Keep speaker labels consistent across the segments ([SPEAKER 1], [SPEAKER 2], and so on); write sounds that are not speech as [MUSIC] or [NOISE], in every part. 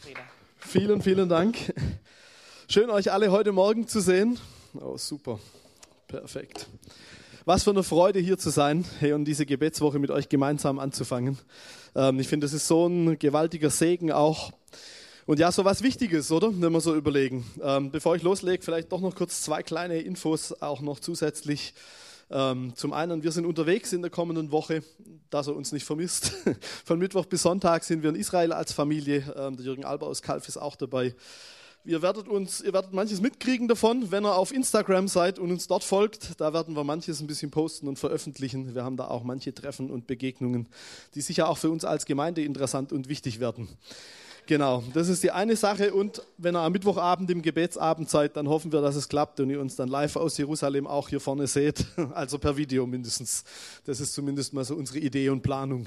[SPEAKER 1] Frieda.
[SPEAKER 2] Vielen, vielen Dank. Schön, euch alle heute Morgen zu sehen. Oh, super. Perfekt. Was für eine Freude hier zu sein hey, und diese Gebetswoche mit euch gemeinsam anzufangen. Ähm, ich finde, das ist so ein gewaltiger Segen auch. Und ja, so was Wichtiges, oder? Wenn wir so überlegen. Ähm, bevor ich loslege, vielleicht doch noch kurz zwei kleine Infos auch noch zusätzlich. Ähm, zum einen, wir sind unterwegs in der kommenden Woche, dass er uns nicht vermisst. [LAUGHS] Von Mittwoch bis Sonntag sind wir in Israel als Familie. Ähm, der Jürgen Alba aus Kalf ist auch dabei. Ihr werdet, uns, ihr werdet manches mitkriegen davon, wenn ihr auf Instagram seid und uns dort folgt. Da werden wir manches ein bisschen posten und veröffentlichen. Wir haben da auch manche Treffen und Begegnungen, die sicher auch für uns als Gemeinde interessant und wichtig werden. Genau, das ist die eine Sache. Und wenn ihr am Mittwochabend im Gebetsabend seid, dann hoffen wir, dass es klappt und ihr uns dann live aus Jerusalem auch hier vorne seht. [LAUGHS] Also per Video mindestens. Das ist zumindest mal so unsere Idee und Planung.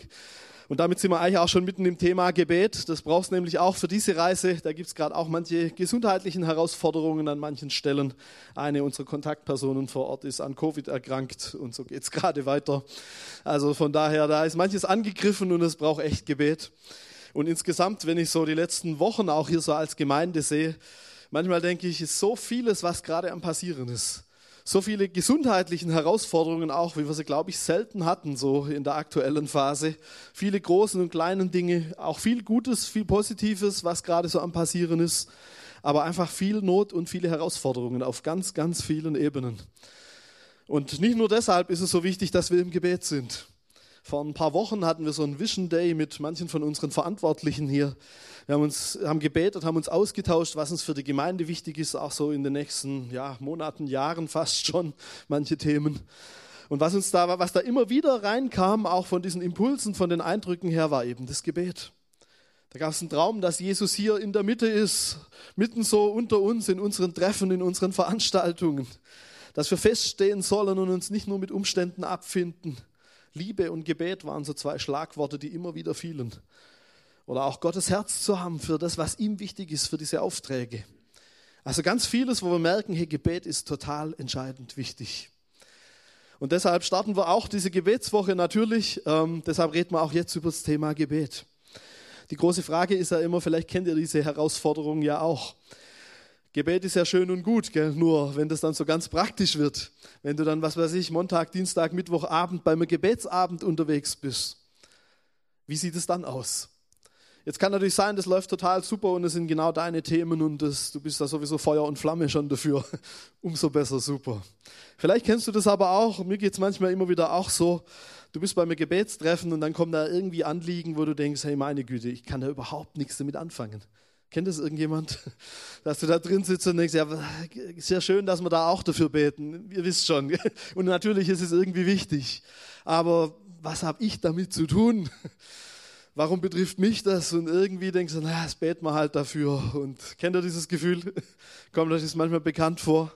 [SPEAKER 2] Und damit sind wir eigentlich auch schon mitten im Thema Gebet. Das brauchst nämlich auch für diese Reise. Da gibt es gerade auch manche gesundheitlichen Herausforderungen an manchen Stellen. Eine unserer Kontaktpersonen vor Ort ist an Covid erkrankt und so geht es [LAUGHS] gerade weiter. Also von daher, da ist manches angegriffen und es braucht echt Gebet. Und insgesamt, wenn ich so die letzten Wochen auch hier so als Gemeinde sehe, manchmal denke ich, ist so vieles, was gerade am Passieren ist. So viele gesundheitlichen Herausforderungen auch, wie wir sie, glaube ich, selten hatten, so in der aktuellen Phase. Viele großen und kleinen Dinge, auch viel Gutes, viel Positives, was gerade so am Passieren ist. Aber einfach viel Not und viele Herausforderungen auf ganz, ganz vielen Ebenen. Und nicht nur deshalb ist es so wichtig, dass wir im Gebet sind. Vor ein paar Wochen hatten wir so einen Vision Day mit manchen von unseren Verantwortlichen hier. Wir haben uns haben gebetet, haben uns ausgetauscht, was uns für die Gemeinde wichtig ist, auch so in den nächsten ja, Monaten, Jahren fast schon manche Themen. Und was uns da was da immer wieder reinkam, auch von diesen Impulsen, von den Eindrücken her, war eben das Gebet. Da gab es einen Traum, dass Jesus hier in der Mitte ist, mitten so unter uns in unseren Treffen, in unseren Veranstaltungen, dass wir feststehen sollen und uns nicht nur mit Umständen abfinden, Liebe und Gebet waren so zwei Schlagworte, die immer wieder fielen. Oder auch Gottes Herz zu haben für das, was ihm wichtig ist, für diese Aufträge. Also ganz vieles, wo wir merken, hey, Gebet ist total entscheidend wichtig. Und deshalb starten wir auch diese Gebetswoche natürlich. Ähm, deshalb reden wir auch jetzt über das Thema Gebet. Die große Frage ist ja immer, vielleicht kennt ihr diese Herausforderung ja auch. Gebet ist ja schön und gut, gell? nur wenn das dann so ganz praktisch wird, wenn du dann, was weiß ich, Montag, Dienstag, Mittwochabend beim Gebetsabend unterwegs bist, wie sieht es dann aus? Jetzt kann natürlich sein, das läuft total super und es sind genau deine Themen und das, du bist da sowieso Feuer und Flamme schon dafür. [LAUGHS] Umso besser, super. Vielleicht kennst du das aber auch, mir geht es manchmal immer wieder auch so, du bist bei mir Gebetstreffen und dann kommen da irgendwie Anliegen, wo du denkst, hey meine Güte, ich kann da überhaupt nichts damit anfangen. Kennt das irgendjemand? [LAUGHS] Dass du da drin sitzt und denkst, ja, sehr schön, dass wir da auch dafür beten. Ihr wisst schon. [LAUGHS] Und natürlich ist es irgendwie wichtig. Aber was habe ich damit zu tun? [LAUGHS] Warum betrifft mich das? Und irgendwie denkst du, naja, das beten wir halt dafür. Und kennt ihr dieses Gefühl? Kommt euch das manchmal bekannt vor?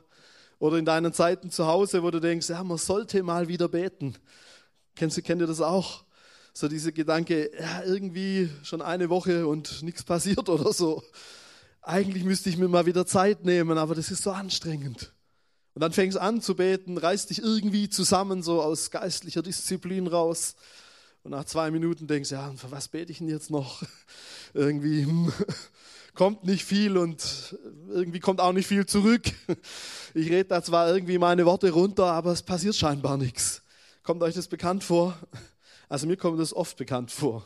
[SPEAKER 2] Oder in deinen Zeiten zu Hause, wo du denkst, ja, man sollte mal wieder beten. Kennt ihr das auch? So dieser Gedanke, ja, irgendwie schon eine Woche und nichts passiert [LAUGHS] oder so. Eigentlich müsste ich mir mal wieder Zeit nehmen, aber das ist so anstrengend. Und dann fängst du an zu beten, reißt dich irgendwie zusammen, so aus geistlicher Disziplin raus. Und nach zwei Minuten denkst du, ja, für was bete ich denn jetzt noch? [LAUGHS] irgendwie hm, [LAUGHS] kommt nicht viel und irgendwie kommt auch nicht viel zurück. Ich rede da zwar irgendwie meine Worte runter, aber es passiert scheinbar nichts. Kommt euch das bekannt vor? Also mir kommt das oft bekannt vor.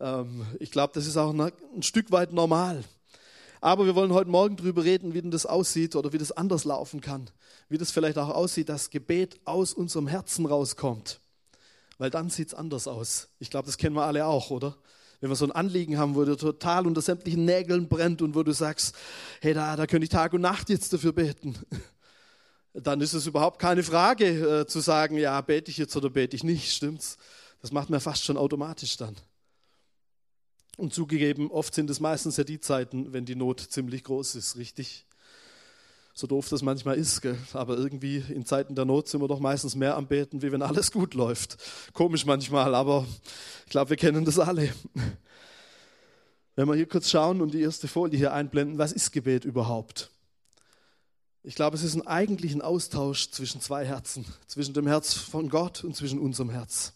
[SPEAKER 2] Ähm, ich glaube, das ist auch ein Stück weit normal. Aber wir wollen heute Morgen darüber reden, wie denn das aussieht oder wie das anders laufen kann. Wie das vielleicht auch aussieht, dass Gebet aus unserem Herzen rauskommt. Weil dann sieht es anders aus. Ich glaube, das kennen wir alle auch, oder? Wenn wir so ein Anliegen haben, wo du total unter sämtlichen Nägeln brennt und wo du sagst, hey, da, da könnte ich Tag und Nacht jetzt dafür beten. [LAUGHS] Dann ist es überhaupt keine Frage äh, zu sagen, ja, bete ich jetzt oder bete ich nicht, stimmt's? Das macht man fast schon automatisch dann. Und zugegeben, oft sind es meistens ja die Zeiten, wenn die Not ziemlich groß ist, richtig? So doof das manchmal ist, gell? aber irgendwie in Zeiten der Not sind wir doch meistens mehr am Beten, wie wenn alles gut läuft. Komisch manchmal, aber ich glaube, wir kennen das alle. Wenn wir hier kurz schauen und die erste Folie hier einblenden, was ist Gebet überhaupt? Ich glaube, es ist ein eigentlichen Austausch zwischen zwei Herzen, zwischen dem Herz von Gott und zwischen unserem Herz.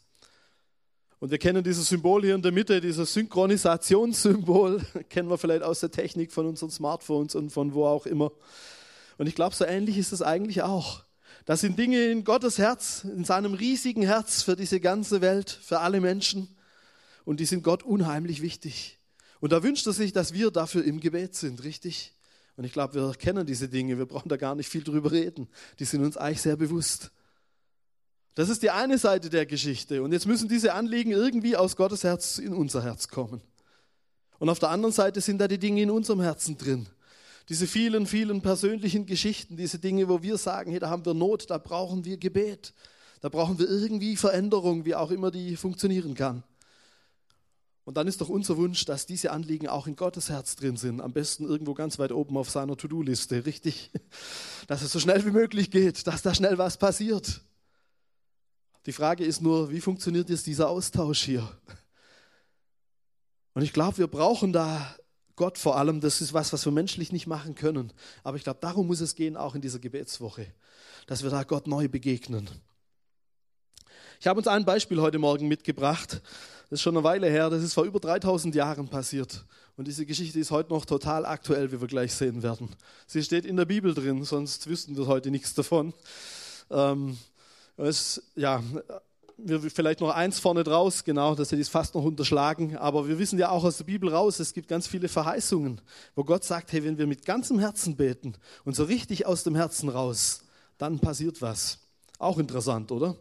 [SPEAKER 2] Und wir kennen dieses Symbol hier in der Mitte, dieses Synchronisationssymbol, [LAUGHS] kennen wir vielleicht aus der Technik von unseren Smartphones und von wo auch immer. Und ich glaube, so ähnlich ist es eigentlich auch. Das sind Dinge in Gottes Herz, in seinem riesigen Herz für diese ganze Welt, für alle Menschen. Und die sind Gott unheimlich wichtig. Und da wünscht er sich, dass wir dafür im Gebet sind, richtig? Und ich glaube, wir kennen diese Dinge, wir brauchen da gar nicht viel drüber reden. Die sind uns eigentlich sehr bewusst. Das ist die eine Seite der Geschichte. Und jetzt müssen diese Anliegen irgendwie aus Gottes Herz in unser Herz kommen. Und auf der anderen Seite sind da die Dinge in unserem Herzen drin. Diese vielen, vielen persönlichen Geschichten, diese Dinge, wo wir sagen, hey, da haben wir Not, da brauchen wir Gebet. Da brauchen wir irgendwie Veränderung, wie auch immer die funktionieren kann. Und dann ist doch unser Wunsch, dass diese Anliegen auch in Gottes Herz drin sind. Am besten irgendwo ganz weit oben auf seiner To-Do-Liste, richtig? Dass es so schnell wie möglich geht, dass da schnell was passiert. Die Frage ist nur, wie funktioniert jetzt dieser Austausch hier? Und ich glaube, wir brauchen da Gott vor allem. Das ist was, was wir menschlich nicht machen können. Aber ich glaube, darum muss es gehen, auch in dieser Gebetswoche, dass wir da Gott neu begegnen. Ich habe uns ein Beispiel heute Morgen mitgebracht. Das ist schon eine Weile her. Das ist vor über 3000 Jahren passiert. Und diese Geschichte ist heute noch total aktuell, wie wir gleich sehen werden. Sie steht in der Bibel drin, sonst wüssten wir heute nichts davon. Ähm, es, ja, vielleicht noch eins vorne draus, genau, das hätte ich fast noch unterschlagen. Aber wir wissen ja auch aus der Bibel raus, es gibt ganz viele Verheißungen, wo Gott sagt, hey, wenn wir mit ganzem Herzen beten und so richtig aus dem Herzen raus, dann passiert was. Auch interessant, oder?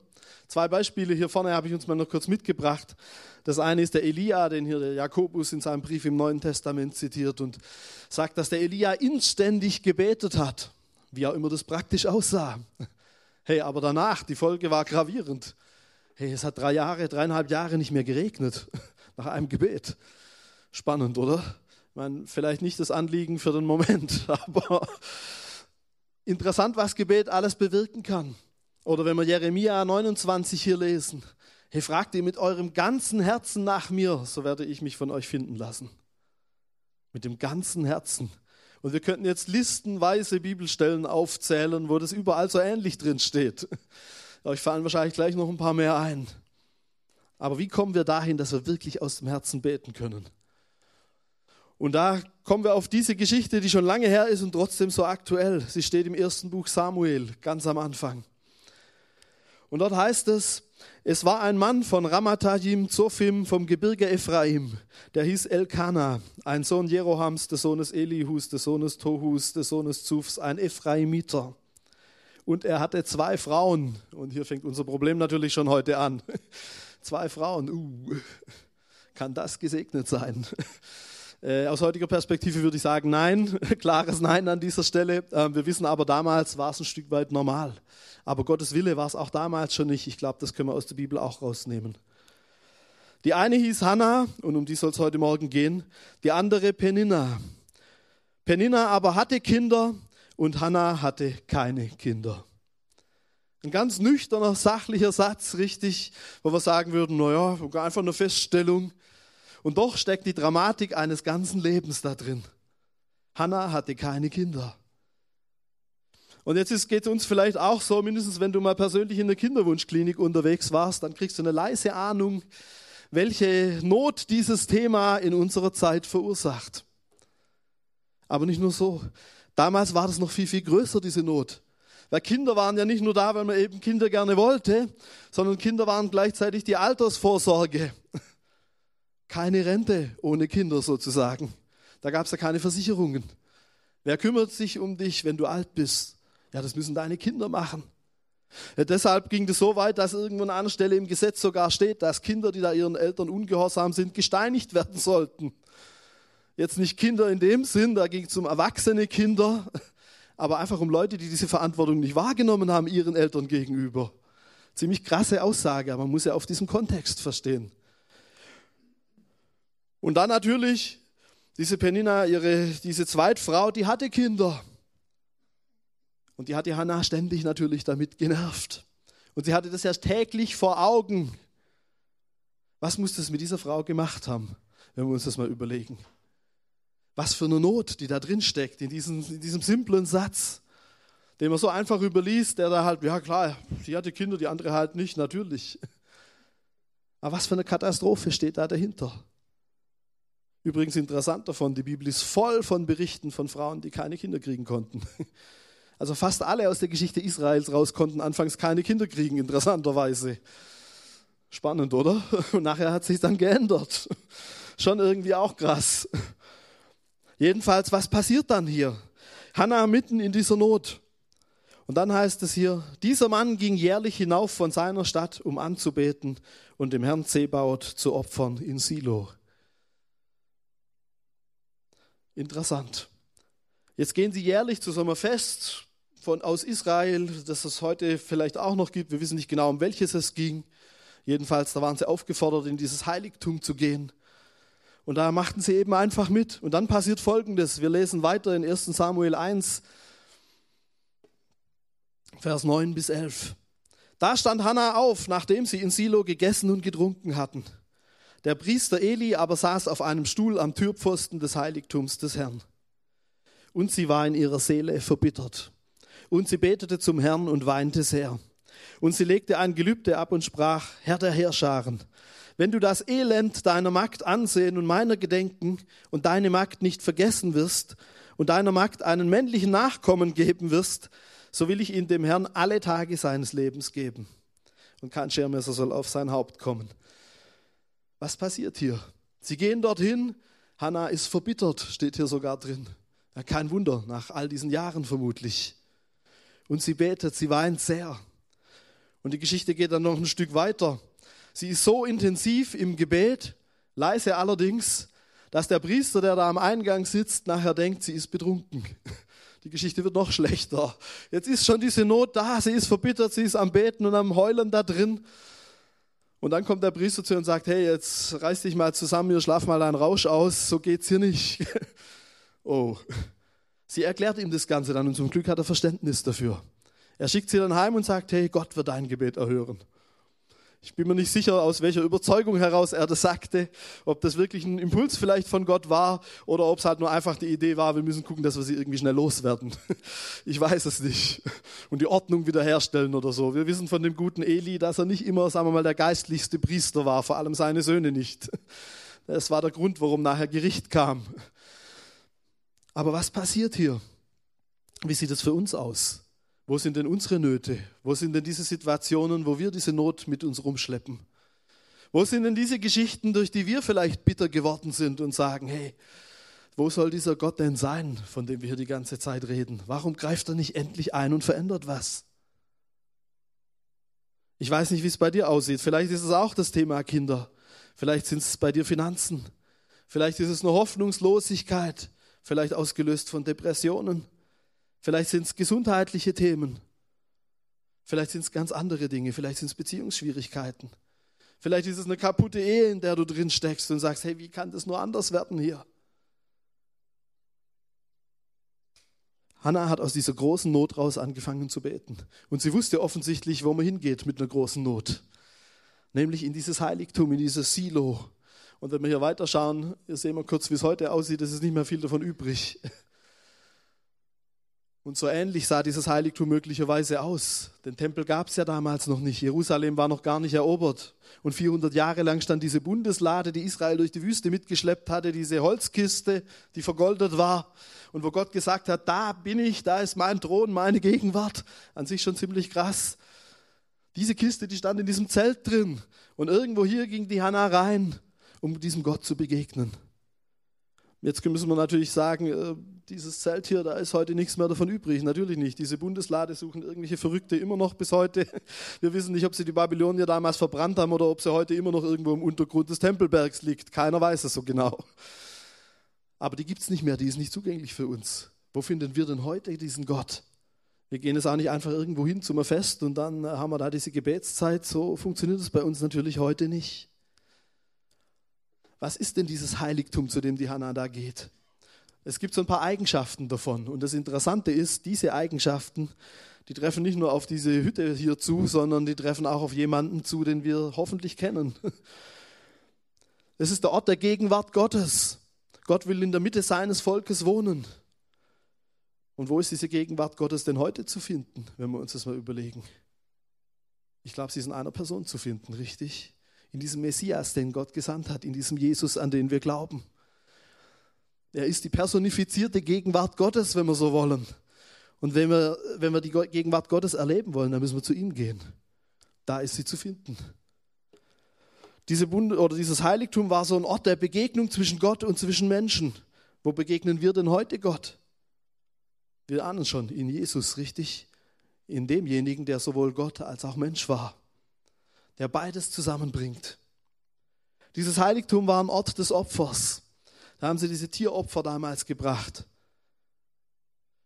[SPEAKER 2] Zwei Beispiele hier vorne habe ich uns mal noch kurz mitgebracht. Das eine ist der Elia, den hier der Jakobus in seinem Brief im Neuen Testament zitiert und sagt, dass der Elia inständig gebetet hat, wie auch immer das praktisch aussah. Hey, aber danach, die Folge war gravierend. Hey, es hat drei Jahre, dreieinhalb Jahre nicht mehr geregnet [LAUGHS] nach einem Gebet. Spannend, oder? Ich meine, vielleicht nicht das Anliegen für den Moment, [LAUGHS] aber interessant, was Gebet alles bewirken kann. Oder wenn wir Jeremia 29 hier lesen, hey, fragt ihr mit eurem ganzen Herzen nach mir, so werde ich mich von euch finden lassen. Mit dem ganzen Herzen. Und wir könnten jetzt listenweise Bibelstellen aufzählen, wo das überall so ähnlich drin steht. Euch fallen wahrscheinlich gleich noch ein paar mehr ein. Aber wie kommen wir dahin, dass wir wirklich aus dem Herzen beten können? Und da kommen wir auf diese Geschichte, die schon lange her ist und trotzdem so aktuell. Sie steht im ersten Buch Samuel, ganz am Anfang. Und dort heißt es, es war ein Mann von Ramatayim Zophim vom Gebirge Ephraim, der hieß Elkana, ein Sohn Jerohams, des Sohnes Elihus, des Sohnes Tohus, des Sohnes Zufs, ein Ephraimiter. Und er hatte zwei Frauen. Und hier fängt unser Problem natürlich schon heute an. [LAUGHS] Zwei Frauen. Uh, kann das gesegnet sein? [LAUGHS] Äh, aus heutiger Perspektive würde ich sagen, nein, [LAUGHS] klares Nein an dieser Stelle. Äh, wir wissen aber, damals war es ein Stück weit normal. Aber Gottes Wille war es auch damals schon nicht. Ich glaube, das können wir aus der Bibel auch rausnehmen. Die eine hieß Hannah und um die soll es heute Morgen gehen. Die andere Peninna. Peninna aber hatte Kinder und Hannah hatte keine Kinder. Ein ganz nüchterner, sachlicher Satz, richtig, wo wir sagen würden, naja, einfach eine Feststellung. Und doch steckt die Dramatik eines ganzen Lebens da drin. Hannah hatte keine Kinder. Und jetzt geht es uns vielleicht auch so, mindestens wenn du mal persönlich in der Kinderwunschklinik unterwegs warst, dann kriegst du eine leise Ahnung, welche Not dieses Thema in unserer Zeit verursacht. Aber nicht nur so. Damals war das noch viel, viel größer, diese Not. Weil Kinder waren ja nicht nur da, weil man eben Kinder gerne wollte, sondern Kinder waren gleichzeitig die Altersvorsorge. [LAUGHS] Keine Rente ohne Kinder sozusagen. Da gab es ja keine Versicherungen. Wer kümmert sich um dich, wenn du alt bist? Ja, das müssen deine Kinder machen. Ja, deshalb ging es so weit, dass irgendwo an einer Stelle im Gesetz sogar steht, dass Kinder, die da ihren Eltern ungehorsam sind, gesteinigt werden sollten. Jetzt nicht Kinder in dem Sinn, da ging es um erwachsene Kinder, aber einfach um Leute, die diese Verantwortung nicht wahrgenommen haben ihren Eltern gegenüber. Ziemlich krasse Aussage, aber man muss ja auf diesem Kontext verstehen. Und dann natürlich diese Penina, ihre, diese Zweitfrau, die hatte Kinder. Und die hat die Hannah ständig natürlich damit genervt. Und sie hatte das ja täglich vor Augen. Was muss das mit dieser Frau gemacht haben, wenn wir uns das mal überlegen? Was für eine Not, die da drin steckt, in diesem, in diesem simplen Satz, den man so einfach überliest, der da halt, ja klar, sie hatte Kinder, die andere halt nicht, natürlich. Aber was für eine Katastrophe steht da dahinter? Übrigens interessant davon, die Bibel ist voll von Berichten von Frauen, die keine Kinder kriegen konnten. Also fast alle aus der Geschichte Israels raus konnten anfangs keine Kinder kriegen, interessanterweise. Spannend, oder? [LAUGHS] Und nachher hat sich dann geändert. [LAUGHS] Schon irgendwie auch krass. Jedenfalls, was passiert dann hier? Hannah mitten in dieser Not. Und dann heißt es hier, dieser Mann ging jährlich hinauf von seiner Stadt, um anzubeten und dem Herrn Zebaut zu opfern in Silo. Interessant. Jetzt gehen sie jährlich zu so einem Fest von, aus Israel, das es heute vielleicht auch noch gibt. Wir wissen nicht genau, um welches es ging. Jedenfalls, da waren sie aufgefordert, in dieses Heiligtum zu gehen. Und da machten sie eben einfach mit. Und dann passiert Folgendes. Wir lesen weiter in 1 Samuel 1, Vers 9 bis 11. Da stand Hannah auf, nachdem sie in Silo gegessen und getrunken hatten. Der Priester Eli aber saß auf einem Stuhl am Türpfosten des Heiligtums des Herrn. Und sie war in ihrer Seele verbittert. Und sie betete zum Herrn und weinte sehr. Und sie legte ein Gelübde ab und sprach, Herr der Herrscharen, wenn du das Elend deiner Magd ansehen und meiner gedenken und deine Magd nicht vergessen wirst und deiner Magd einen männlichen Nachkommen geben wirst, so will ich ihn dem Herrn alle Tage seines Lebens geben. Und kein Schermesser soll auf sein Haupt kommen. Was passiert hier? Sie gehen dorthin, Hannah ist verbittert, steht hier sogar drin. Ja, kein Wunder, nach all diesen Jahren vermutlich. Und sie betet, sie weint sehr. Und die Geschichte geht dann noch ein Stück weiter. Sie ist so intensiv im Gebet, leise allerdings, dass der Priester, der da am Eingang sitzt, nachher denkt, sie ist betrunken. [LAUGHS] Die Geschichte wird noch schlechter. Jetzt ist schon diese Not da, sie ist verbittert, sie ist am Beten und am Heulen da drin. Und dann kommt der Priester zu ihr und sagt, hey, jetzt reiß dich mal zusammen, ihr schlaf mal einen Rausch aus, so geht's hier nicht. [LAUGHS] oh. Sie erklärt ihm das Ganze dann und zum Glück hat er Verständnis dafür. Er schickt sie dann heim und sagt, hey, Gott wird dein Gebet erhören. Ich bin mir nicht sicher, aus welcher Überzeugung heraus er das sagte, ob das wirklich ein Impuls vielleicht von Gott war oder ob es halt nur einfach die Idee war, wir müssen gucken, dass wir sie irgendwie schnell loswerden. Ich weiß es nicht. Und die Ordnung wiederherstellen oder so. Wir wissen von dem guten Eli, dass er nicht immer, sagen wir mal, der geistlichste Priester war, vor allem seine Söhne nicht. Das war der Grund, warum nachher Gericht kam. Aber was passiert hier? Wie sieht es für uns aus? Wo sind denn unsere Nöte? Wo sind denn diese Situationen, wo wir diese Not mit uns rumschleppen? Wo sind denn diese Geschichten, durch die wir vielleicht bitter geworden sind und sagen, hey, wo soll dieser Gott denn sein, von dem wir hier die ganze Zeit reden? Warum greift er nicht endlich ein und verändert was? Ich weiß nicht, wie es bei dir aussieht. Vielleicht ist es auch das Thema Kinder. Vielleicht sind es bei dir Finanzen. Vielleicht ist es eine Hoffnungslosigkeit. Vielleicht ausgelöst von Depressionen. Vielleicht sind es gesundheitliche Themen. Vielleicht sind es ganz andere Dinge. Vielleicht sind es Beziehungsschwierigkeiten. Vielleicht ist es eine kaputte Ehe, in der du drin steckst und sagst, hey, wie kann das nur anders werden hier? Hannah hat aus dieser großen Not raus angefangen zu beten. Und sie wusste offensichtlich, wo man hingeht mit einer großen Not. Nämlich in dieses Heiligtum, in dieses Silo. Und wenn wir hier weiterschauen, sehen wir kurz, wie es heute aussieht, es ist nicht mehr viel davon übrig. [LAUGHS] Und so ähnlich sah dieses Heiligtum möglicherweise aus. Den Tempel gab es ja damals noch nicht. Jerusalem war noch gar nicht erobert. Und 400 Jahre lang stand diese Bundeslade, die Israel durch die Wüste mitgeschleppt hatte, diese Holzkiste, die vergoldet war. Und wo Gott gesagt hat, da bin ich, da ist mein Thron, meine Gegenwart. An sich schon ziemlich krass. Diese Kiste, die stand in diesem Zelt drin. Und irgendwo hier ging die Hannah rein, um diesem Gott zu begegnen. Jetzt müssen wir natürlich sagen, äh, dieses Zelt hier, da ist heute nichts mehr davon übrig. Natürlich nicht. Diese Bundeslade suchen irgendwelche Verrückte immer noch bis heute. [LAUGHS] Wir wissen nicht, ob sie die Babylonier damals verbrannt haben oder ob sie heute immer noch irgendwo im Untergrund des Tempelbergs liegt. Keiner weiß es so genau. Aber die gibt es nicht mehr, die ist nicht zugänglich für uns. Wo finden wir denn heute diesen Gott? Wir gehen jetzt auch nicht einfach irgendwo hin zum Fest und dann haben wir da diese Gebetszeit. So funktioniert es bei uns natürlich heute nicht was ist denn dieses Heiligtum, zu dem die Hannah da geht? Es gibt so ein paar Eigenschaften davon. Und das Interessante ist, diese Eigenschaften, die treffen nicht nur auf diese Hütte hier zu, sondern die treffen auch auf jemanden zu, den wir hoffentlich kennen. [LAUGHS] Es ist der Ort der Gegenwart Gottes. Gott will in der Mitte seines Volkes wohnen. Und wo ist diese Gegenwart Gottes denn heute zu finden, wenn wir uns das mal überlegen? Ich glaube, sie ist in einer Person zu finden, richtig? In diesem Messias, den Gott gesandt hat, in diesem Jesus, an den wir glauben. Er ist die personifizierte Gegenwart Gottes, wenn wir so wollen. Und wenn wir, wenn wir die Gegenwart Gottes erleben wollen, dann müssen wir zu ihm gehen. Da ist sie zu finden. Diese Bund oder dieses Heiligtum war so ein Ort der Begegnung zwischen Gott und zwischen Menschen. Wo begegnen wir denn heute Gott? Wir ahnen schon, in Jesus, richtig? In demjenigen, der sowohl Gott als auch Mensch war, der beides zusammenbringt. Dieses Heiligtum war ein Ort des Opfers. Da haben sie diese Tieropfer damals gebracht.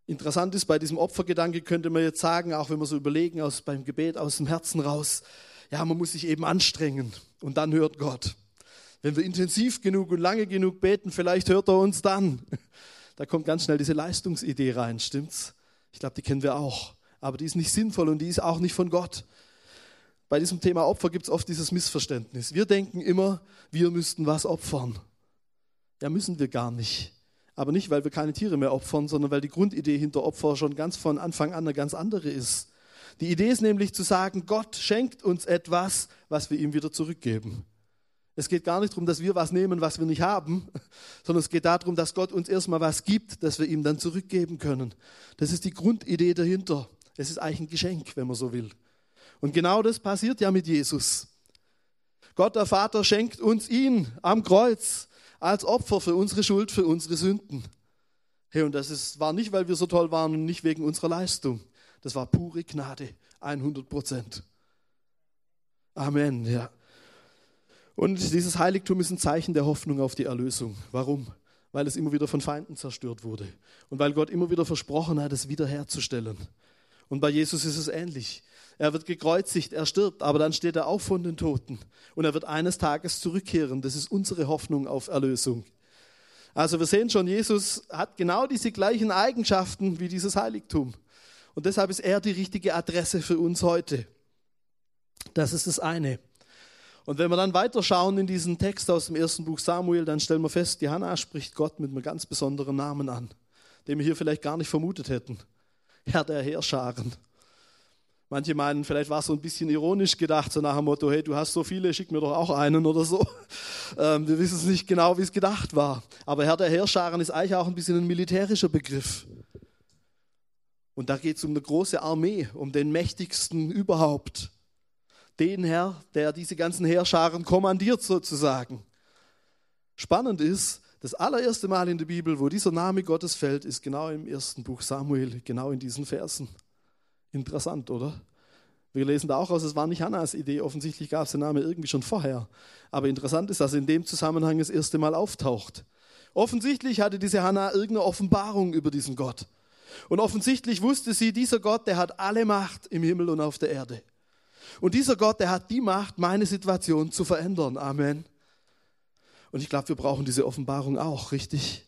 [SPEAKER 2] Interessant ist, bei diesem Opfergedanke könnte man jetzt sagen, auch wenn wir so überlegen, aus, beim Gebet aus dem Herzen raus, ja, man muss sich eben anstrengen und dann hört Gott. Wenn wir intensiv genug und lange genug beten, vielleicht hört er uns dann. [LAUGHS] Da kommt ganz schnell diese Leistungsidee rein, stimmt's? Ich glaube, die kennen wir auch. Aber die ist nicht sinnvoll und die ist auch nicht von Gott. Bei diesem Thema Opfer gibt es oft dieses Missverständnis. Wir denken immer, wir müssten was opfern. Ja, müssen wir gar nicht. Aber nicht, weil wir keine Tiere mehr opfern, sondern weil die Grundidee hinter Opfer schon ganz von Anfang an eine ganz andere ist. Die Idee ist nämlich zu sagen, Gott schenkt uns etwas, was wir ihm wieder zurückgeben. Es geht gar nicht darum, dass wir was nehmen, was wir nicht haben, [LAUGHS] sondern es geht darum, dass Gott uns erstmal was gibt, das wir ihm dann zurückgeben können. Das ist die Grundidee dahinter. Es ist eigentlich ein Geschenk, wenn man so will. Und genau das passiert ja mit Jesus. Gott der Vater schenkt uns ihn am Kreuz als Opfer für unsere Schuld, für unsere Sünden. Hey, und das ist, war nicht, weil wir so toll waren und nicht wegen unserer Leistung. Das war pure Gnade, 100 Prozent. Amen, ja. Und dieses Heiligtum ist ein Zeichen der Hoffnung auf die Erlösung. Warum? Weil es immer wieder von Feinden zerstört wurde. Und weil Gott immer wieder versprochen hat, es wiederherzustellen. Und bei Jesus ist es ähnlich. Er wird gekreuzigt, er stirbt, aber dann steht er auf von den Toten. Und er wird eines Tages zurückkehren. Das ist unsere Hoffnung auf Erlösung. Also wir sehen schon, Jesus hat genau diese gleichen Eigenschaften wie dieses Heiligtum. Und deshalb ist er die richtige Adresse für uns heute. Das ist das eine. Und wenn wir dann weiterschauen in diesen Text aus dem ersten Buch Samuel, dann stellen wir fest, die Hannah spricht Gott mit einem ganz besonderen Namen an, den wir hier vielleicht gar nicht vermutet hätten. Herr der Heerscharen. Manche meinen, vielleicht war es so ein bisschen ironisch gedacht, so nach dem Motto, hey, du hast so viele, schick mir doch auch einen oder so. [LAUGHS] Ähm, wir wissen es nicht genau, wie es gedacht war. Aber Herr der Heerscharen ist eigentlich auch ein bisschen ein militärischer Begriff. Und da geht es um eine große Armee, um den mächtigsten überhaupt den Herr, der diese ganzen Heerscharen kommandiert sozusagen. Spannend ist, das allererste Mal in der Bibel, wo dieser Name Gottes fällt, ist genau im ersten Buch Samuel, genau in diesen Versen. Interessant, oder? Wir lesen da auch aus, es war nicht Hannas Idee, offensichtlich gab es den Namen irgendwie schon vorher. Aber interessant ist, dass in dem Zusammenhang das erste Mal auftaucht. Offensichtlich hatte diese Hannah irgendeine Offenbarung über diesen Gott. Und offensichtlich wusste sie, dieser Gott, der hat alle Macht im Himmel und auf der Erde. Und dieser Gott, der hat die Macht, meine Situation zu verändern. Amen. Und ich glaube, wir brauchen diese Offenbarung auch, richtig?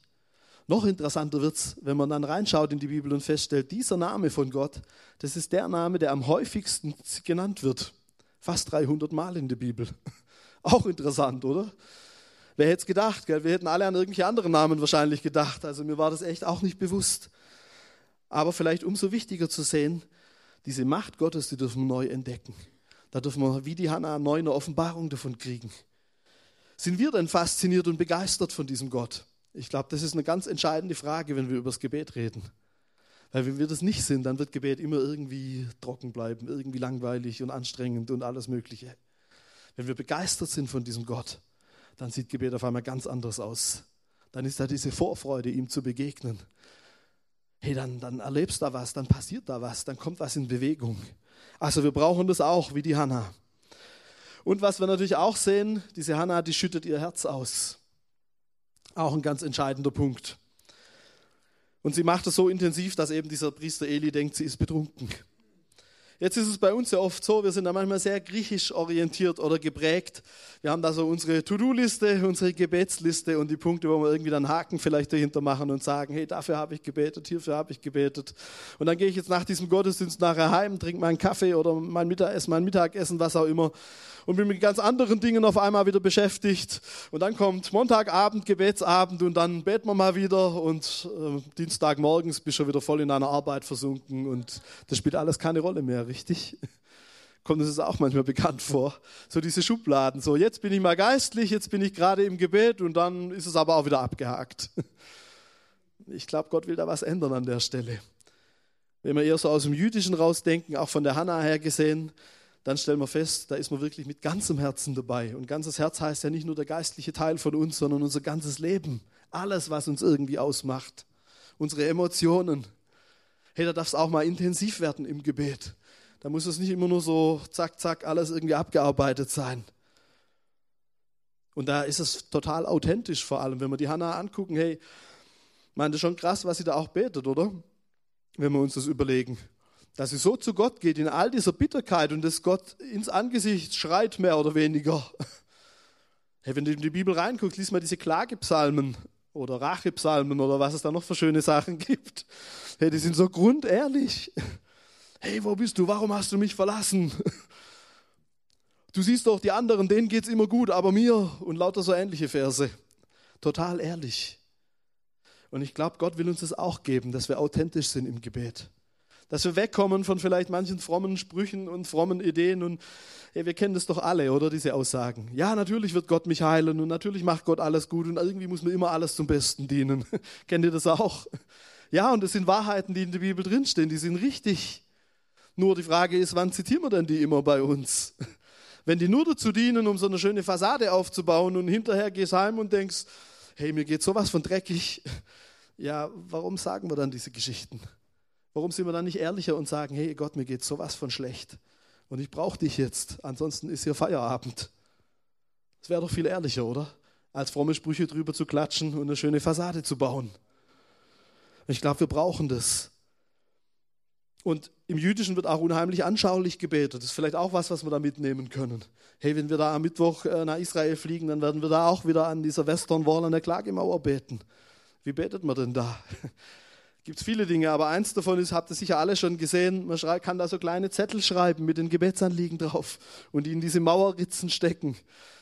[SPEAKER 2] Noch interessanter wird es, wenn man dann reinschaut in die Bibel und feststellt, dieser Name von Gott, das ist der Name, der am häufigsten genannt wird. Fast 300 Mal in der Bibel. [LAUGHS] Auch interessant, oder? Wer hätte es gedacht? Gell? Wir hätten alle an irgendwelche anderen Namen wahrscheinlich gedacht. Also mir war das echt auch nicht bewusst. Aber vielleicht umso wichtiger zu sehen, diese Macht Gottes, die dürfen wir neu entdecken. Da dürfen wir wie die Hannah neu eine Offenbarung davon kriegen. Sind wir denn fasziniert und begeistert von diesem Gott? Ich glaube, das ist eine ganz entscheidende Frage, wenn wir über das Gebet reden. Weil wenn wir das nicht sind, dann wird Gebet immer irgendwie trocken bleiben, irgendwie langweilig und anstrengend und alles Mögliche. Wenn wir begeistert sind von diesem Gott, dann sieht Gebet auf einmal ganz anders aus. Dann ist da diese Vorfreude, ihm zu begegnen. Hey, dann, dann erlebst da was, dann passiert da was, dann kommt was in Bewegung. Also wir brauchen das auch, wie die Hannah. Und was wir natürlich auch sehen, diese Hannah, die schüttet ihr Herz aus. Auch ein ganz entscheidender Punkt. Und sie macht es so intensiv, dass eben dieser Priester Eli denkt, sie ist betrunken. Jetzt ist es bei uns ja oft so, wir sind da manchmal sehr griechisch orientiert oder geprägt. Wir haben da so unsere To-Do-Liste, unsere Gebetsliste und die Punkte, wo wir irgendwie dann Haken vielleicht dahinter machen und sagen, hey, dafür habe ich gebetet, hierfür habe ich gebetet. Und dann gehe ich jetzt nach diesem Gottesdienst nachher heim, trinke meinen Kaffee oder mein Mittagessen, mein Mittagessen, was auch immer und bin mit ganz anderen Dingen auf einmal wieder beschäftigt. Und dann kommt Montagabend, Gebetsabend und dann beten wir mal wieder und äh, Dienstagmorgens bist du wieder voll in deiner Arbeit versunken und das spielt alles keine Rolle mehr, richtig? [LAUGHS] kommt es auch manchmal bekannt vor. So diese Schubladen. So, jetzt bin ich mal geistlich, jetzt bin ich gerade im Gebet und dann ist es aber auch wieder abgehakt. [LAUGHS] Ich glaube, Gott will da was ändern an der Stelle. Wenn wir eher so aus dem Jüdischen rausdenken, auch von der Hannah her gesehen, dann stellen wir fest, da ist man wirklich mit ganzem Herzen dabei. Und ganzes Herz heißt ja nicht nur der geistliche Teil von uns, sondern unser ganzes Leben. Alles, was uns irgendwie ausmacht. Unsere Emotionen. Hey, da darf es auch mal intensiv werden im Gebet. Da muss es nicht immer nur so zack, zack, alles irgendwie abgearbeitet sein. Und da ist es total authentisch vor allem, wenn wir die Hannah angucken, hey, das ist schon krass, was sie da auch betet, oder? Wenn wir uns das überlegen. Dass sie so zu Gott geht in all dieser Bitterkeit und dass Gott ins Angesicht schreit, mehr oder weniger. [LAUGHS] Hey, wenn du in die Bibel reinguckst, liest mal diese Klagepsalmen oder Rachepsalmen oder was es da noch für schöne Sachen [LAUGHS] gibt. Hey, die sind so grundehrlich [LAUGHS] hey, wo bist du? Warum hast du mich verlassen? Du siehst doch, die anderen, denen geht es immer gut, aber mir und lauter so ähnliche Verse. Total ehrlich. Und ich glaube, Gott will uns das auch geben, dass wir authentisch sind im Gebet. Dass wir wegkommen von vielleicht manchen frommen Sprüchen und frommen Ideen. Und hey, wir kennen das doch alle, oder? Diese Aussagen. Ja, natürlich wird Gott mich heilen und natürlich macht Gott alles gut und irgendwie muss mir immer alles zum Besten dienen. [LAUGHS] Kennt ihr das auch? Ja, und das sind Wahrheiten, die in der Bibel drinstehen, die sind richtig. Nur die Frage ist, wann zitieren wir denn die immer bei uns? [LAUGHS] Wenn die nur dazu dienen, um so eine schöne Fassade aufzubauen und hinterher gehst heim und denkst, hey, mir geht sowas von dreckig. [LAUGHS] Ja, warum sagen wir dann diese Geschichten? Warum sind wir dann nicht ehrlicher und sagen, hey Gott, mir geht sowas von schlecht und ich brauche dich jetzt, ansonsten ist hier Feierabend. Das wäre doch viel ehrlicher, oder? Als fromme Sprüche drüber zu klatschen und eine schöne Fassade zu bauen. Ich glaube, wir brauchen das. Und im Jüdischen wird auch unheimlich anschaulich gebetet. Das ist vielleicht auch was, was wir da mitnehmen können. Hey, wenn wir da am Mittwoch äh, nach Israel fliegen, dann werden wir da auch wieder an dieser Western Wall an der Klagemauer beten. Wie betet man denn da? Gibt es viele Dinge, aber eins davon ist, habt ihr sicher alle schon gesehen, man kann da so kleine Zettel schreiben mit den Gebetsanliegen drauf und die in diese Mauerritzen stecken.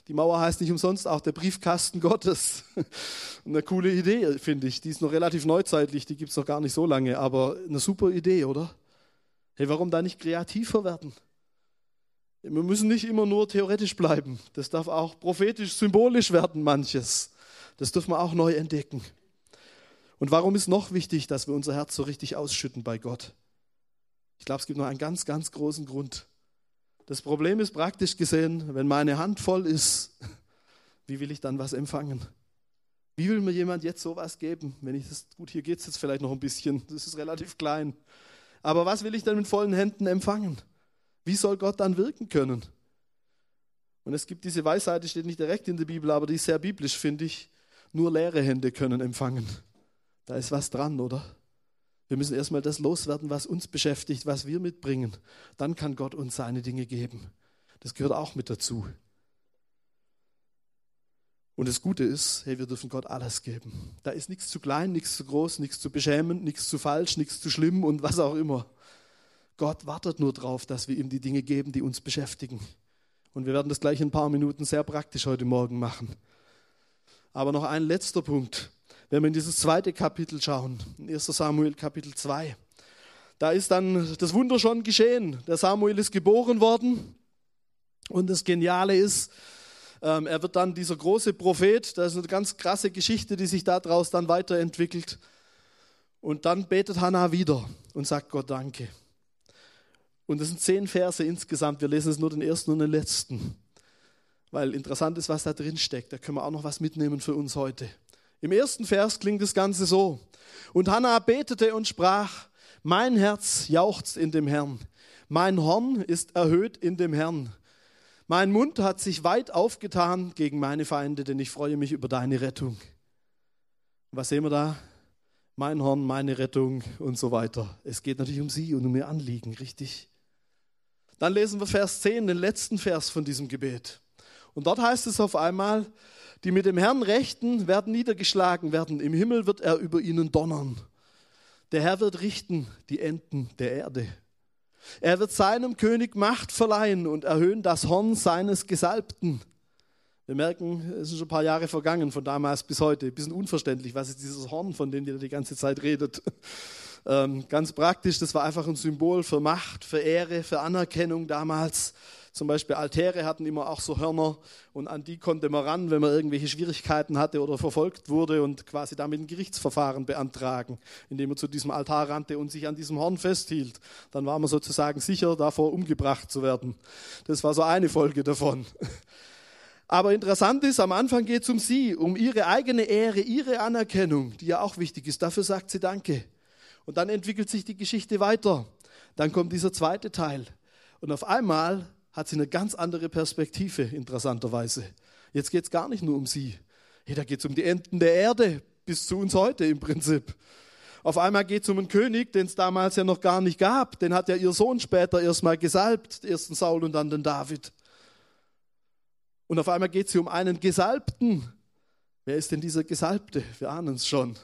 [SPEAKER 2] Die Mauer heißt nicht umsonst auch der Briefkasten Gottes. [LAUGHS] eine coole Idee, finde ich. Die ist noch relativ neuzeitlich, die gibt es noch gar nicht so lange, aber eine super Idee, oder? Hey, warum da nicht kreativer werden? Wir müssen nicht immer nur theoretisch bleiben. Das darf auch prophetisch, symbolisch werden, manches. Das dürfen wir auch neu entdecken. Und warum ist noch wichtig, dass wir unser Herz so richtig ausschütten bei Gott? Ich glaube, es gibt noch einen ganz, ganz großen Grund. Das Problem ist praktisch gesehen, wenn meine Hand voll ist, [LAUGHS] wie will ich dann was empfangen? Wie will mir jemand jetzt sowas geben? Wenn ich das, gut, hier geht es jetzt vielleicht noch ein bisschen, [LAUGHS] das ist relativ klein. Aber was will ich denn mit vollen Händen empfangen? Wie soll Gott dann wirken können? Und es gibt diese Weisheit, die steht nicht direkt in der Bibel, aber die ist sehr biblisch, finde ich. Nur leere Hände können empfangen. Da ist was dran, oder? Wir müssen erstmal das loswerden, was uns beschäftigt, was wir mitbringen. Dann kann Gott uns seine Dinge geben. Das gehört auch mit dazu. Und das Gute ist, hey, wir dürfen Gott alles geben. Da ist nichts zu klein, nichts zu groß, nichts zu beschämend, nichts zu falsch, nichts zu schlimm und was auch immer. Gott wartet nur darauf, dass wir ihm die Dinge geben, die uns beschäftigen. Und wir werden das gleich in ein paar Minuten sehr praktisch heute Morgen machen. Aber noch ein letzter Punkt. Wenn wir in dieses zweite Kapitel schauen, in 1 Samuel Kapitel 2, da ist dann das Wunder schon geschehen. Der Samuel ist geboren worden. Und das Geniale ist, ähm, er wird dann dieser große Prophet. Das ist eine ganz krasse Geschichte, die sich daraus dann weiterentwickelt. Und dann betet Hannah wieder und sagt Gott Danke. Und das sind zehn Verse insgesamt. Wir lesen es nur den ersten und den letzten. Weil interessant ist, was da drin steckt. Da können wir auch noch was mitnehmen für uns heute. Im ersten Vers klingt das Ganze so. Und Hannah betete und sprach, mein Herz jauchzt in dem Herrn. Mein Horn ist erhöht in dem Herrn. Mein Mund hat sich weit aufgetan gegen meine Feinde, denn ich freue mich über deine Rettung. Was sehen wir da? Mein Horn, meine Rettung und so weiter. Es geht natürlich um sie und um ihr Anliegen, richtig? Dann lesen wir Vers 10, den letzten Vers von diesem Gebet. Und dort heißt es auf einmal, die mit dem Herrn rechten, werden niedergeschlagen werden. Im Himmel wird er über ihnen donnern. Der Herr wird richten die Enden der Erde. Er wird seinem König Macht verleihen und erhöhen das Horn seines Gesalbten. Wir merken, es sind schon ein paar Jahre vergangen, von damals bis heute. Ein bisschen unverständlich, was ist dieses Horn, von dem ihr die ganze Zeit redet. Ähm, ganz praktisch, das war einfach ein Symbol für Macht, für Ehre, für Anerkennung damals. Zum Beispiel Altäre hatten immer auch so Hörner und an die konnte man ran, wenn man irgendwelche Schwierigkeiten hatte oder verfolgt wurde und quasi damit ein Gerichtsverfahren beantragen, indem man zu diesem Altar rannte und sich an diesem Horn festhielt. Dann war man sozusagen sicher davor, umgebracht zu werden. Das war so eine Folge davon. Aber interessant ist, am Anfang geht es um sie, um ihre eigene Ehre, ihre Anerkennung, die ja auch wichtig ist. Dafür sagt sie Danke. Und dann entwickelt sich die Geschichte weiter. Dann kommt dieser zweite Teil. Und auf einmal hat sie eine ganz andere Perspektive, interessanterweise. Jetzt geht es gar nicht nur um sie. Hey, da geht es um die Enden der Erde, bis zu uns heute im Prinzip. Auf einmal geht es um einen König, den es damals ja noch gar nicht gab. Den hat ja ihr Sohn später erstmal gesalbt, ersten Saul und dann den David. Und auf einmal geht es um einen Gesalbten. Wer ist denn dieser Gesalbte? Wir ahnen es schon.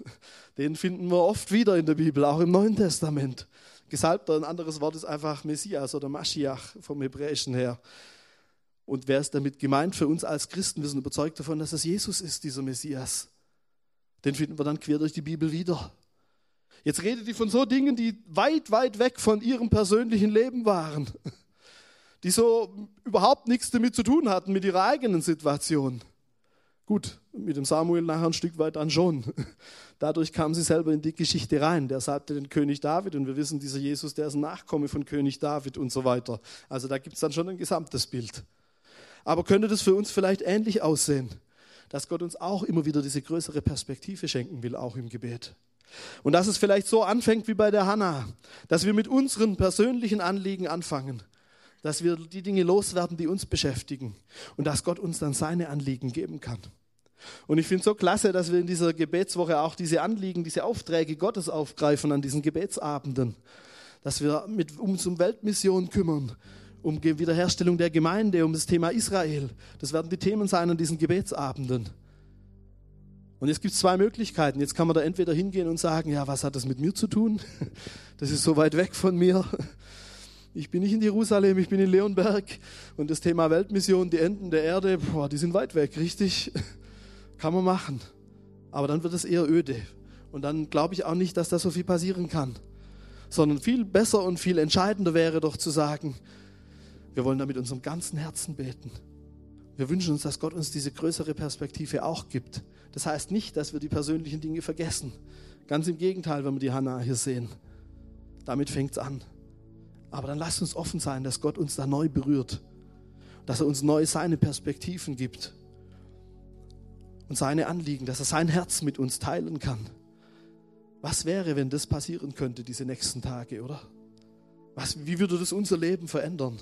[SPEAKER 2] Den finden wir oft wieder in der Bibel, auch im Neuen Testament. Gesalbter, ein anderes Wort ist einfach Messias oder Maschiach vom Hebräischen her. Und wer ist damit gemeint für uns als Christen? Wir sind überzeugt davon, dass es Jesus ist, dieser Messias. Den finden wir dann quer durch die Bibel wieder. Jetzt redet die von so Dingen, die weit, weit weg von ihrem persönlichen Leben waren. Die so überhaupt nichts damit zu tun hatten, mit ihrer eigenen Situation. Gut, mit dem Samuel nachher ein Stück weit dann schon. [LAUGHS] Dadurch kam sie selber in die Geschichte rein. Der salbte den König David und wir wissen, dieser Jesus, der ist ein Nachkomme von König David und so weiter. Also da gibt es dann schon ein gesamtes Bild. Aber könnte das für uns vielleicht ähnlich aussehen, dass Gott uns auch immer wieder diese größere Perspektive schenken will, auch im Gebet? Und dass es vielleicht so anfängt wie bei der Hannah, dass wir mit unseren persönlichen Anliegen anfangen, dass wir die Dinge loswerden, die uns beschäftigen und dass Gott uns dann seine Anliegen geben kann. Und ich finde es so klasse, dass wir in dieser Gebetswoche auch diese Anliegen, diese Aufträge Gottes aufgreifen an diesen Gebetsabenden. Dass wir mit, uns um Weltmission kümmern, um Wiederherstellung der Gemeinde, um das Thema Israel. Das werden die Themen sein an diesen Gebetsabenden. Und jetzt gibt es zwei Möglichkeiten. Jetzt kann man da entweder hingehen und sagen, ja, was hat das mit mir zu tun? [LAUGHS] Das ist so weit weg von mir. Ich bin nicht in Jerusalem, ich bin in Leonberg. Und das Thema Weltmission, die Enden der Erde, boah, die sind weit weg, richtig? Kann man machen. Aber dann wird es eher öde. Und dann glaube ich auch nicht, dass da so viel passieren kann. Sondern viel besser und viel entscheidender wäre doch zu sagen, wir wollen da mit unserem ganzen Herzen beten. Wir wünschen uns, dass Gott uns diese größere Perspektive auch gibt. Das heißt nicht, dass wir die persönlichen Dinge vergessen. Ganz im Gegenteil, wenn wir die Hannah hier sehen. Damit fängt es an. Aber dann lasst uns offen sein, dass Gott uns da neu berührt. Dass er uns neu seine Perspektiven gibt und seine Anliegen, dass er sein Herz mit uns teilen kann. Was wäre, wenn das passieren könnte, diese nächsten Tage, oder? Was, wie würde das unser Leben verändern?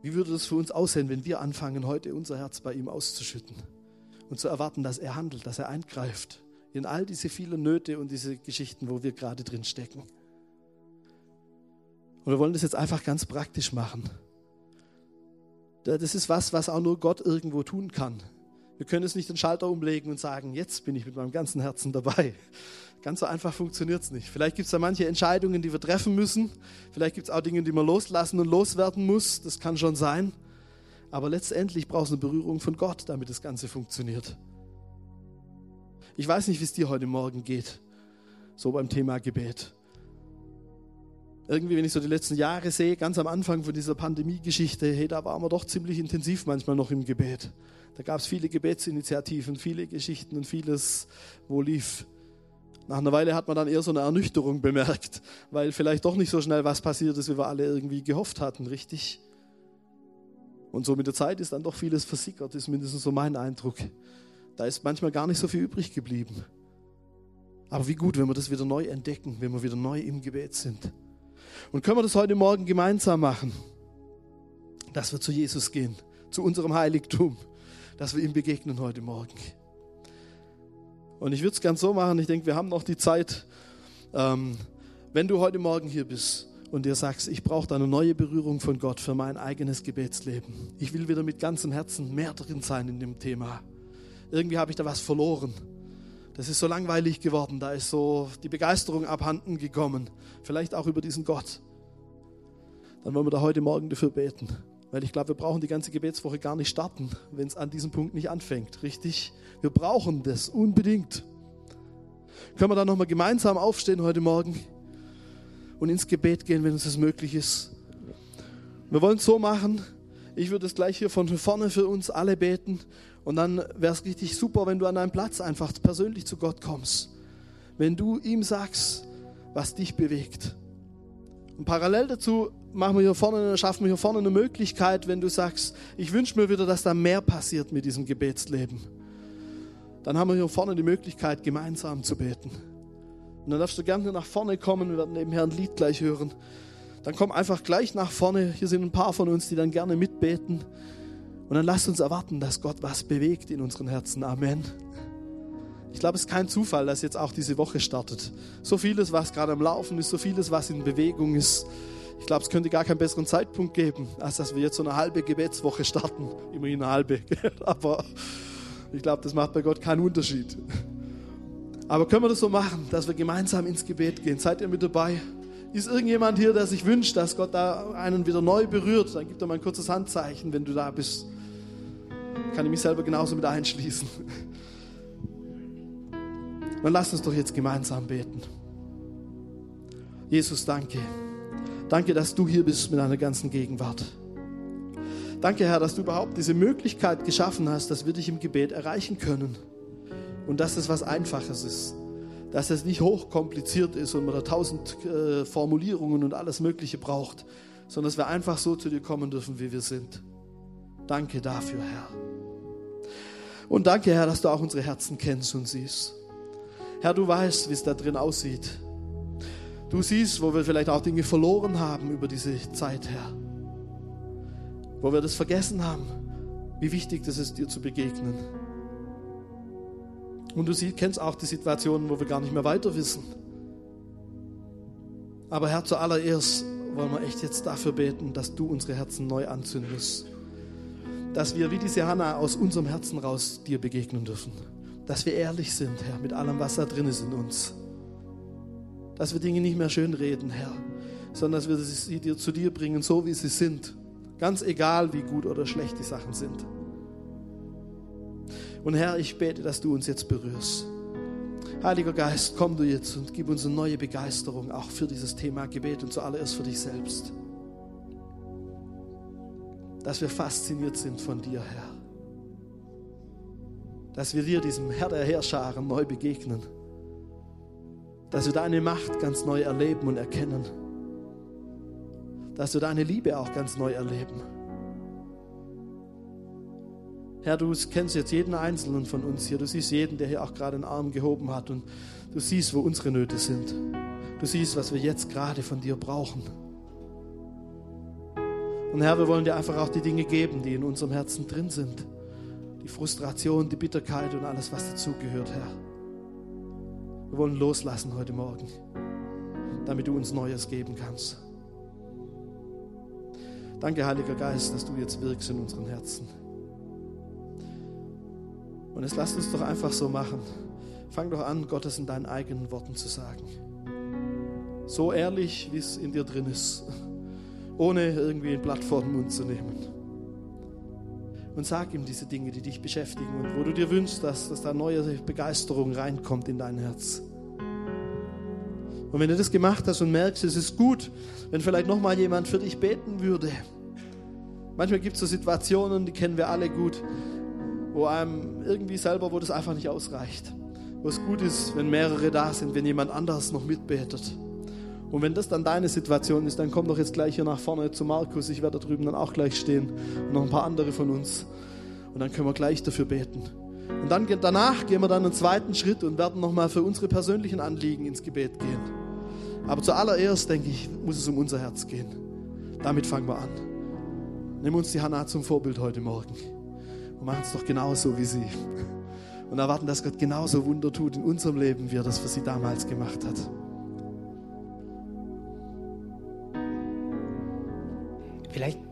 [SPEAKER 2] Wie würde das für uns aussehen, wenn wir anfangen, heute unser Herz bei ihm auszuschütten und zu erwarten, dass er handelt, dass er eingreift in all diese vielen Nöte und diese Geschichten, wo wir gerade drin stecken? Und wir wollen das jetzt einfach ganz praktisch machen. Das ist was, was auch nur Gott irgendwo tun kann. Wir können es nicht den Schalter umlegen und sagen, jetzt bin ich mit meinem ganzen Herzen dabei. Ganz so einfach funktioniert es nicht. Vielleicht gibt es da manche Entscheidungen, die wir treffen müssen. Vielleicht gibt es auch Dinge, die man loslassen und loswerden muss. Das kann schon sein. Aber letztendlich braucht es eine Berührung von Gott, damit das Ganze funktioniert. Ich weiß nicht, wie es dir heute Morgen geht, so beim Thema Gebet. Irgendwie, wenn ich so die letzten Jahre sehe, ganz am Anfang von dieser Pandemie-Geschichte, hey, da waren wir doch ziemlich intensiv manchmal noch im Gebet. Da gab es viele Gebetsinitiativen, viele Geschichten und vieles, wo lief. Nach einer Weile hat man dann eher so eine Ernüchterung bemerkt, weil vielleicht doch nicht so schnell was passiert ist, wie wir alle irgendwie gehofft hatten, richtig? Und so mit der Zeit ist dann doch vieles versickert, ist mindestens so mein Eindruck. Da ist manchmal gar nicht so viel übrig geblieben. Aber wie gut, wenn wir das wieder neu entdecken, wenn wir wieder neu im Gebet sind. Und können wir das heute Morgen gemeinsam machen, dass wir zu Jesus gehen, zu unserem Heiligtum dass wir ihm begegnen heute Morgen. Und ich würde es gern so machen, ich denke, wir haben noch die Zeit, ähm, wenn du heute Morgen hier bist und dir sagst, ich brauche eine neue Berührung von Gott für mein eigenes Gebetsleben. Ich will wieder mit ganzem Herzen mehr drin sein in dem Thema. Irgendwie habe ich da was verloren. Das ist so langweilig geworden, da ist so die Begeisterung abhanden gekommen. Vielleicht auch über diesen Gott. Dann wollen wir da heute Morgen dafür beten. Weil ich glaube, wir brauchen die ganze Gebetswoche gar nicht starten, wenn es an diesem Punkt nicht anfängt, richtig? Wir brauchen das unbedingt. Können wir dann nochmal gemeinsam aufstehen heute Morgen und ins Gebet gehen, wenn uns das möglich ist? Wir wollen es so machen. Ich würde es gleich hier von vorne für uns alle beten. Und dann wäre es richtig super, wenn du an deinem Platz einfach persönlich zu Gott kommst. Wenn du ihm sagst, was dich bewegt. Und parallel dazu machen wir hier vorne, schaffen wir hier vorne eine Möglichkeit, wenn du sagst, ich wünsche mir wieder, dass da mehr passiert mit diesem Gebetsleben. Dann haben wir hier vorne die Möglichkeit, gemeinsam zu beten. Und dann darfst du gerne nach vorne kommen, wir werden nebenher ein Lied gleich hören. Dann komm einfach gleich nach vorne. Hier sind ein paar von uns, die dann gerne mitbeten. Und dann lasst uns erwarten, dass Gott was bewegt in unseren Herzen. Amen. Ich glaube, es ist kein Zufall, dass jetzt auch diese Woche startet. So vieles, was gerade am Laufen ist, so vieles, was in Bewegung ist. Ich glaube, es könnte gar keinen besseren Zeitpunkt geben, als dass wir jetzt so eine halbe Gebetswoche starten. Immerhin eine halbe. [LAUGHS] Aber ich glaube, das macht bei Gott keinen Unterschied. Aber können wir das so machen, dass wir gemeinsam ins Gebet gehen? Seid ihr mit dabei? Ist irgendjemand hier, der sich wünscht, dass Gott da einen wieder neu berührt? Dann gib doch mal ein kurzes Handzeichen, wenn du da bist. Kann ich mich selber genauso mit einschließen. Dann lass uns doch jetzt gemeinsam beten. Jesus, danke. Danke, dass du hier bist mit deiner ganzen Gegenwart. Danke, Herr, dass du überhaupt diese Möglichkeit geschaffen hast, dass wir dich im Gebet erreichen können. Und dass es was Einfaches ist. Dass es nicht hochkompliziert ist und man da tausend äh, Formulierungen und alles Mögliche braucht, sondern dass wir einfach so zu dir kommen dürfen, wie wir sind. Danke dafür, Herr. Und danke, Herr, dass du auch unsere Herzen kennst und siehst. Herr, du weißt, wie es da drin aussieht. Du siehst, wo wir vielleicht auch Dinge verloren haben über diese Zeit, Herr. Wo wir das vergessen haben, wie wichtig das ist, dir zu begegnen. Und du siehst, kennst auch die Situationen, wo wir gar nicht mehr weiter wissen. Aber Herr, zuallererst wollen wir echt jetzt dafür beten, dass du unsere Herzen neu anzündest. Dass wir wie diese Hanna aus unserem Herzen raus dir begegnen dürfen dass wir ehrlich sind, Herr, mit allem, was da drin ist in uns. Dass wir Dinge nicht mehr schön reden, Herr, sondern dass wir sie dir, zu dir bringen, so wie sie sind. Ganz egal, wie gut oder schlecht die Sachen sind. Und Herr, ich bete, dass du uns jetzt berührst. Heiliger Geist, komm du jetzt und gib uns eine neue Begeisterung auch für dieses Thema Gebet und zuallererst für dich selbst. Dass wir fasziniert sind von dir, Herr dass wir dir, diesem Herr der Herrscharen, neu begegnen. Dass wir deine Macht ganz neu erleben und erkennen. Dass wir deine Liebe auch ganz neu erleben. Herr, du kennst jetzt jeden Einzelnen von uns hier. Du siehst jeden, der hier auch gerade einen Arm gehoben hat. Und du siehst, wo unsere Nöte sind. Du siehst, was wir jetzt gerade von dir brauchen. Und Herr, wir wollen dir einfach auch die Dinge geben, die in unserem Herzen drin sind die Frustration, die Bitterkeit und alles, was dazugehört, Herr. Wir wollen loslassen heute Morgen, damit du uns Neues geben kannst. Danke, Heiliger Geist, dass du jetzt wirkst in unseren Herzen. Und jetzt lasst uns doch einfach so machen. Fang doch an, Gottes in deinen eigenen Worten zu sagen. So ehrlich, wie es in dir drin ist, ohne irgendwie ein Blatt vor den Mund zu nehmen und sag ihm diese Dinge, die dich beschäftigen und wo du dir wünschst, dass, dass da neue Begeisterung reinkommt in dein Herz. Und wenn du das gemacht hast und merkst, es ist gut, wenn vielleicht nochmal jemand für dich beten würde. Manchmal gibt es so Situationen, die kennen wir alle gut, wo einem irgendwie selber, wo das einfach nicht ausreicht. Wo es gut ist, wenn mehrere da sind, wenn jemand anders noch mitbetet. Und wenn das dann deine Situation ist, dann komm doch jetzt gleich hier nach vorne zu Markus. Ich werde da drüben dann auch gleich stehen. Und noch ein paar andere von uns. Und dann können wir gleich dafür beten. Und dann danach gehen wir dann einen zweiten Schritt und werden nochmal für unsere persönlichen Anliegen ins Gebet gehen. Aber zuallererst, denke ich, muss es um unser Herz gehen. Damit fangen wir an. Nehmen uns die Hannah zum Vorbild heute Morgen und machen es doch genauso wie sie. Und erwarten, dass Gott genauso Wunder tut in unserem Leben, wie er das für sie damals gemacht hat.
[SPEAKER 1] Vielleicht